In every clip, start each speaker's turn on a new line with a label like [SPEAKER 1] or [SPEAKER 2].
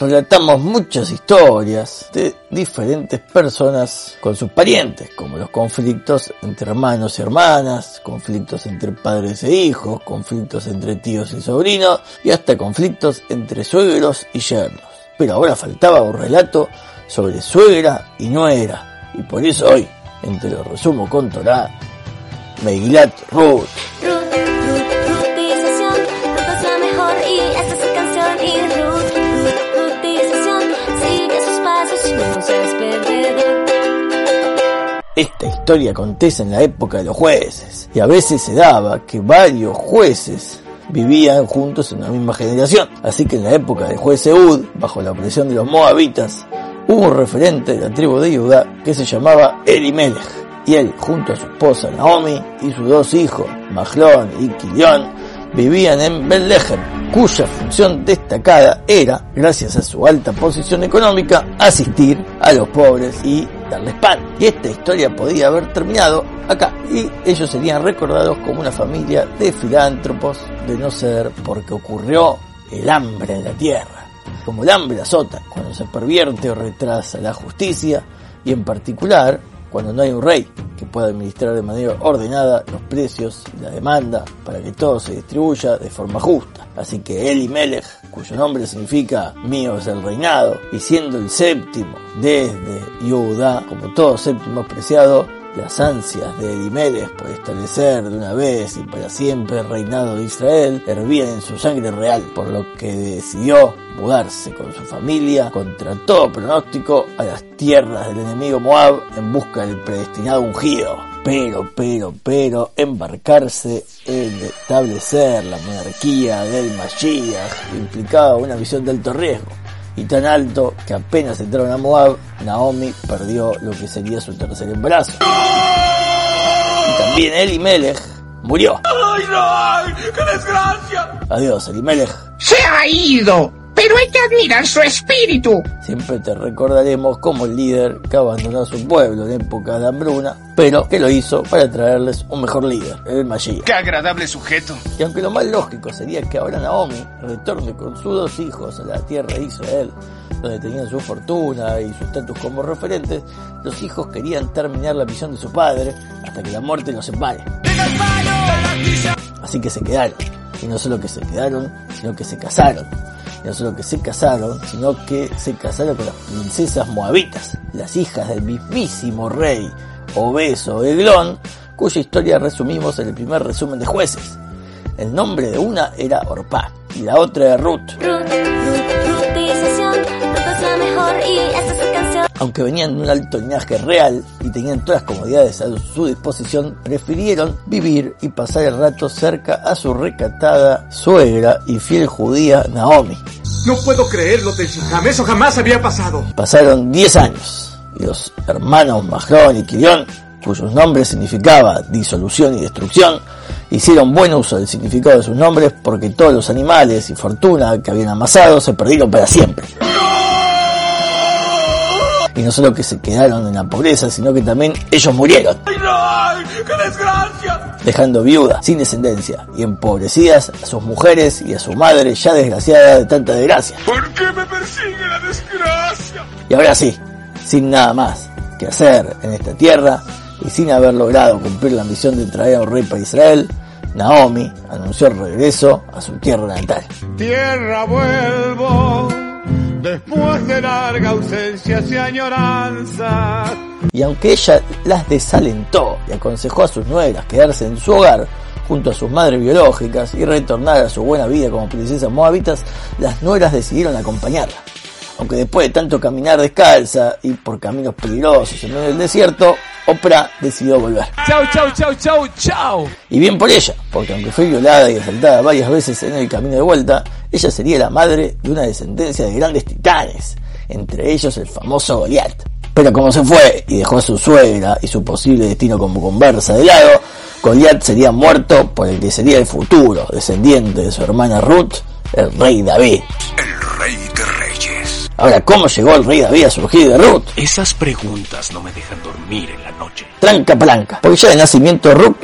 [SPEAKER 1] relatamos muchas historias de diferentes personas con sus parientes, como los conflictos entre hermanos y hermanas, conflictos entre padres e hijos, conflictos entre tíos y sobrinos y hasta conflictos entre suegros y yernos. Pero ahora faltaba un relato sobre suegra y nuera, y por eso hoy, entre los resumo con Torah, Megilat Ruth. Historia acontece en la época de los jueces y a veces se daba que varios jueces vivían juntos en una misma generación. Así que en la época del juez Eud, bajo la presión de los moabitas, hubo un referente de la tribu de Judá que se llamaba Elimelech. Y él, junto a su esposa Naomi y sus dos hijos, Mahlón y Kilión, vivían en Bethlehem, cuya función destacada era, gracias a su alta posición económica, asistir a los pobres y darles pan. Y esta historia podía haber terminado acá y ellos serían recordados como una familia de filántropos de no ser porque ocurrió el hambre en la tierra. Como el hambre azota cuando se pervierte o retrasa la justicia y en particular cuando no hay un rey que pueda administrar de manera ordenada los precios y la demanda para que todo se distribuya de forma justa. Así que Eli Melech, cuyo nombre significa mío es el reinado, y siendo el séptimo desde Judá, como todo séptimo preciado, las ansias de Elimelech por establecer de una vez y para siempre el reinado de Israel hervían en su sangre real, por lo que decidió mudarse con su familia contra todo pronóstico a las tierras del enemigo Moab en busca del predestinado ungido. Pero, pero, pero, embarcarse en establecer la monarquía del Mashiach implicaba una visión de alto riesgo y tan alto que apenas entraron a Moab, Naomi perdió lo que sería su tercer embarazo. Y también Elimelech murió.
[SPEAKER 2] ¡Ay, no! ¡Qué desgracia!
[SPEAKER 1] Adiós, Elimelech.
[SPEAKER 3] ¡Se ha ido! Pero hay que admirar su espíritu.
[SPEAKER 1] Siempre te recordaremos como el líder que abandonó su pueblo en época de hambruna, pero que lo hizo para traerles un mejor líder, el Mashiach.
[SPEAKER 2] ¡Qué agradable sujeto!
[SPEAKER 1] Y aunque lo más lógico sería que ahora Naomi retorne con sus dos hijos a la tierra de Israel, donde tenían su fortuna y su estatus como referentes, los hijos querían terminar la misión de su padre hasta que la muerte los separe. Así que se quedaron. Y no solo que se quedaron, sino que se casaron no solo que se casaron, sino que se casaron con las princesas moabitas, las hijas del mismísimo rey obeso Eglón, cuya historia resumimos en el primer resumen de jueces. El nombre de una era Orpá y la otra era Ruth. Aunque venían de un alto linaje real y tenían todas las comodidades a su disposición, prefirieron vivir y pasar el rato cerca a su recatada suegra y fiel judía Naomi.
[SPEAKER 2] No puedo creerlo, Tenshinham. Eso jamás había pasado.
[SPEAKER 1] Pasaron 10 años y los hermanos Mahlón y Kirión, cuyos nombres significaba disolución y destrucción, hicieron buen uso del significado de sus nombres porque todos los animales y fortuna que habían amasado se perdieron para siempre y no solo que se quedaron en la pobreza, sino que también ellos murieron.
[SPEAKER 2] ¡Ay, no! ¡Qué desgracia!
[SPEAKER 1] Dejando viuda, sin descendencia y empobrecidas a sus mujeres y a su madre ya desgraciada de tanta desgracia.
[SPEAKER 2] ¿Por qué me persigue la desgracia?
[SPEAKER 1] Y ahora sí, sin nada más que hacer en esta tierra y sin haber logrado cumplir la misión de traer a un rey para Israel, Naomi anunció el regreso a su tierra natal.
[SPEAKER 2] Tierra vuelvo después de larga ausencia y añoranza.
[SPEAKER 1] Y aunque ella las desalentó y aconsejó a sus nueras quedarse en su hogar junto a sus madres biológicas y retornar a su buena vida como princesas moabitas, las nueras decidieron acompañarla. Aunque después de tanto caminar descalza y por caminos peligrosos en medio del desierto, Oprah decidió volver.
[SPEAKER 2] Chau, chau, chau, chau, chau.
[SPEAKER 1] Y bien por ella, porque aunque fue violada y asaltada varias veces en el camino de vuelta, ella sería la madre de una descendencia de grandes titanes, entre ellos el famoso Goliath. Pero como se fue y dejó a su suegra y su posible destino como conversa de lado, Goliath sería muerto por el que sería el futuro descendiente de su hermana Ruth, el rey David.
[SPEAKER 2] El rey.
[SPEAKER 1] Ahora, ¿cómo llegó el rey David a surgir de Ruth?
[SPEAKER 2] Esas preguntas no me dejan dormir en la noche.
[SPEAKER 1] Tranca palanca, porque ya de nacimiento Ruth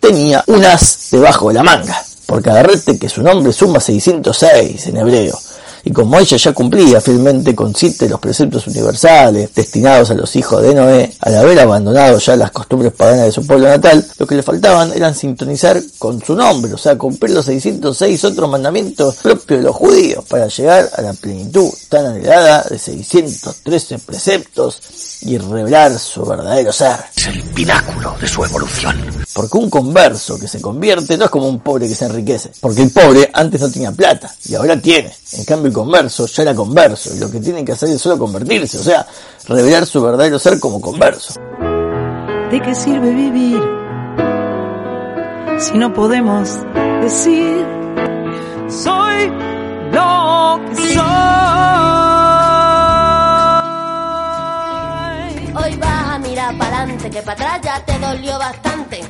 [SPEAKER 1] tenía un as debajo de la manga. porque agarrete que su nombre suma 606 en hebreo y como ella ya cumplía fielmente con siete de los preceptos universales destinados a los hijos de Noé, al haber abandonado ya las costumbres paganas de su pueblo natal, lo que le faltaban eran sintonizar con su nombre, o sea, cumplir los 606 otros mandamientos propios de los judíos para llegar a la plenitud tan anhelada de 613 preceptos y revelar su verdadero ser.
[SPEAKER 3] Es el pináculo de su evolución.
[SPEAKER 1] Porque un converso que se convierte no es como un pobre que se enriquece. Porque el pobre antes no tenía plata y ahora tiene. En cambio el converso ya era converso y lo que tiene que hacer es solo convertirse, o sea, revelar su verdadero ser como converso.
[SPEAKER 4] ¿De qué sirve vivir si no podemos decir soy lo que soy?
[SPEAKER 5] Hoy vas a mirar para adelante, que para atrás ya te dolió bastante.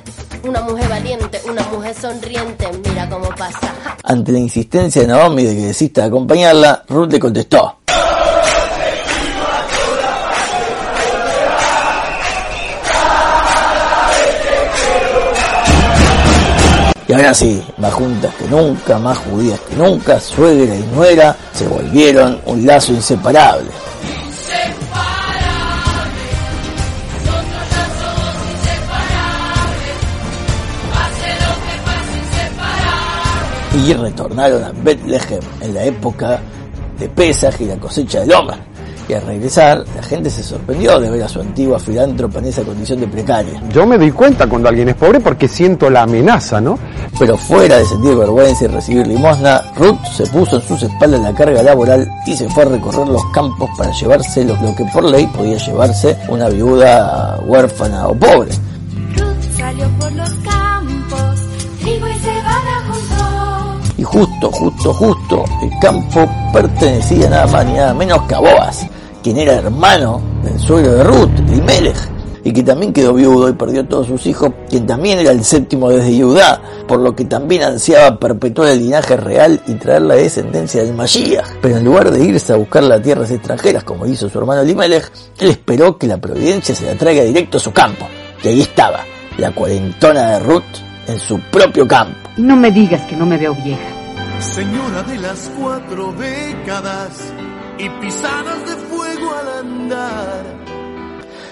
[SPEAKER 5] Una mujer valiente, una mujer sonriente, mira cómo pasa.
[SPEAKER 1] Ante la insistencia de Naomi de que desista de acompañarla, Ruth le contestó. Y ahora sí, más juntas que nunca, más judías que nunca, suegra y nuera se volvieron un lazo inseparable. Y retornaron a Bethlehem en la época de Pesaj y la cosecha del hombre. Y al regresar, la gente se sorprendió de ver a su antigua filántropa en esa condición de precaria.
[SPEAKER 6] Yo me doy cuenta cuando alguien es pobre porque siento la amenaza, ¿no?
[SPEAKER 1] Pero fuera de sentir vergüenza y recibir limosna, Ruth se puso en sus espaldas la carga laboral y se fue a recorrer los campos para llevarse lo que por ley podía llevarse una viuda huérfana o pobre. Justo, justo, justo, el campo pertenecía nada más ni nada menos que a Boaz, quien era hermano del suegro de Ruth, Elimelech, y que también quedó viudo y perdió todos sus hijos, quien también era el séptimo desde Judá, por lo que también ansiaba perpetuar el linaje real y traer la descendencia del Mashiach. Pero en lugar de irse a buscar las tierras extranjeras, como hizo su hermano Elimelech, él esperó que la providencia se la traiga directo a su campo. Y ahí estaba, la cuarentona de Ruth en su propio campo.
[SPEAKER 7] No me digas que no me veo vieja.
[SPEAKER 8] Señora de las cuatro décadas y pisadas de fuego al andar.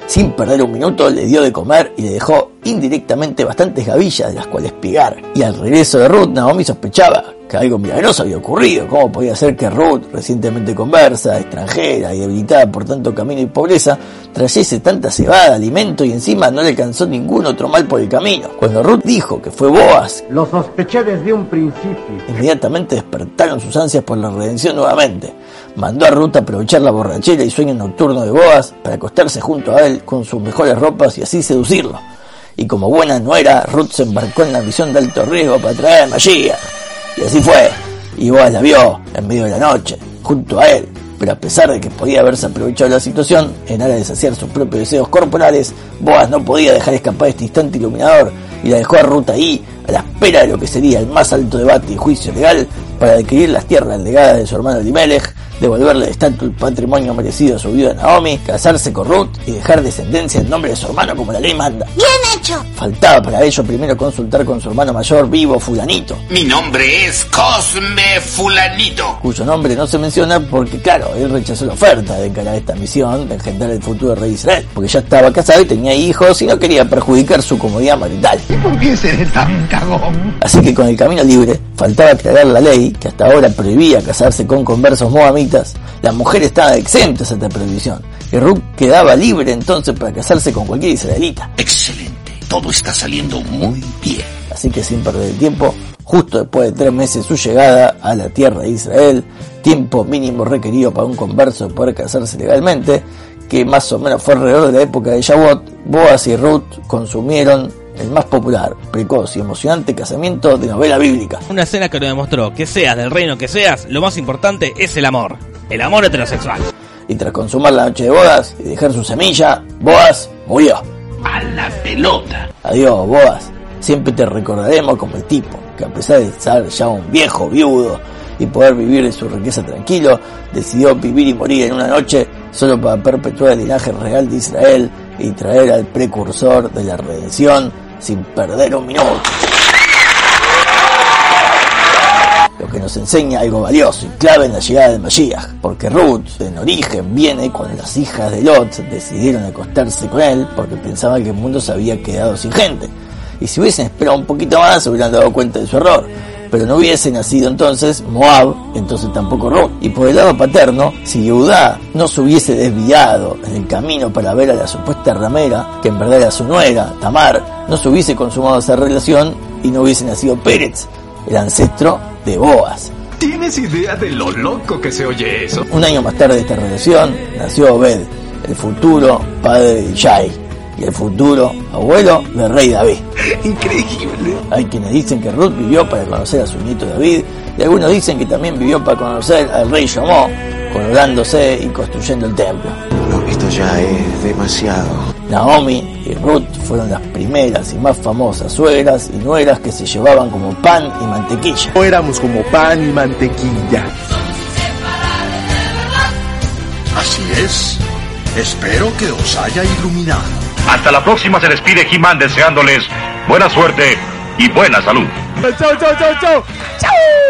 [SPEAKER 1] Sin perder un minuto le dio de comer y le dejó indirectamente bastantes gavillas de las cuales pigar. Y al regreso de Ruth, Naomi sospechaba que algo milagroso había ocurrido. ¿Cómo podía ser que Ruth, recientemente conversa, extranjera y debilitada por tanto camino y pobreza, trayese tanta cebada, alimento y encima no le alcanzó ningún otro mal por el camino? Cuando Ruth dijo que fue Boaz,
[SPEAKER 6] Lo sospeché desde un principio.
[SPEAKER 1] inmediatamente despertaron sus ansias por la redención nuevamente. Mandó a Ruth aprovechar la borrachera y sueño nocturno de Boaz para acostarse junto a él con sus mejores ropas y así seducirlo. Y como buena nuera, Ruth se embarcó en la misión de alto riesgo para traer a Mashiach. Y así fue. Y Boaz la vio en medio de la noche, junto a él. Pero a pesar de que podía haberse aprovechado la situación, en aras de saciar sus propios deseos corporales, Boaz no podía dejar escapar este instante iluminador y la dejó a Ruth ahí, a la espera de lo que sería el más alto debate y juicio legal para adquirir las tierras legadas de su hermano Elimelech, devolverle de estatua el patrimonio merecido a su viuda Naomi, casarse con Ruth y dejar descendencia en nombre de su hermano como la ley manda.
[SPEAKER 9] Bien hecho.
[SPEAKER 1] Faltaba para ello primero consultar con su hermano mayor vivo, Fulanito,
[SPEAKER 3] Mi nombre es Cosme Fulanito.
[SPEAKER 1] cuyo nombre no se menciona porque, claro, él rechazó la oferta de encarar esta misión de engendrar el futuro rey de Israel, porque ya estaba casado y tenía hijos y no quería perjudicar su comodidad marital.
[SPEAKER 3] ¿Por qué seré tan cagón?
[SPEAKER 1] Así que con el camino libre, faltaba aclarar la ley que hasta ahora prohibía casarse con conversos moamitas. Las mujeres estaban exentas a esta prohibición y Ruth quedaba libre entonces para casarse con cualquier israelita.
[SPEAKER 3] Excelente. Todo está saliendo muy bien.
[SPEAKER 1] Así que sin perder el tiempo, justo después de tres meses de su llegada a la tierra de Israel, tiempo mínimo requerido para un converso poder casarse legalmente, que más o menos fue alrededor de la época de Shavuot, Boaz y Ruth consumieron el más popular, precoz y emocionante casamiento de novela bíblica.
[SPEAKER 10] Una escena que nos demostró que seas del reino que seas, lo más importante es el amor. El amor heterosexual.
[SPEAKER 1] Y tras consumar la noche de bodas y dejar su semilla, Boaz murió.
[SPEAKER 3] A la pelota.
[SPEAKER 1] Adiós, Boaz. Siempre te recordaremos como el tipo que a pesar de ser ya un viejo viudo y poder vivir de su riqueza tranquilo, decidió vivir y morir en una noche solo para perpetuar el linaje real de Israel y traer al precursor de la redención sin perder un minuto. nos enseña algo valioso y clave en la llegada de Mashiach, porque Ruth en origen viene cuando las hijas de Lot decidieron acostarse con él porque pensaban que el mundo se había quedado sin gente. Y si hubiesen esperado un poquito más, se hubieran dado cuenta de su error. Pero no hubiese nacido entonces Moab, entonces tampoco Ruth. Y por el lado paterno, si Yehudá no se hubiese desviado en el camino para ver a la supuesta ramera, que en verdad era su nuera, Tamar, no se hubiese consumado esa relación y no hubiese nacido Pérez, el ancestro de Boaz.
[SPEAKER 11] ¿Tienes idea de lo loco que se oye eso?
[SPEAKER 1] Un año más tarde de esta relación nació Obed, el futuro padre de Yai el futuro abuelo del rey David.
[SPEAKER 11] Increíble.
[SPEAKER 1] Hay quienes dicen que Ruth vivió para conocer a su nieto David y algunos dicen que también vivió para conocer al rey Shomó, coronándose y construyendo el templo.
[SPEAKER 12] No, esto ya es demasiado.
[SPEAKER 1] Naomi y Ruth fueron las primeras y más famosas suegras y nueras que se llevaban como pan y mantequilla.
[SPEAKER 13] Éramos como pan y mantequilla.
[SPEAKER 8] Así es. Espero que os haya iluminado.
[SPEAKER 14] Hasta la próxima se despide He-Man deseándoles buena suerte y buena salud.
[SPEAKER 15] Chau, chau, chau, chau. Chau.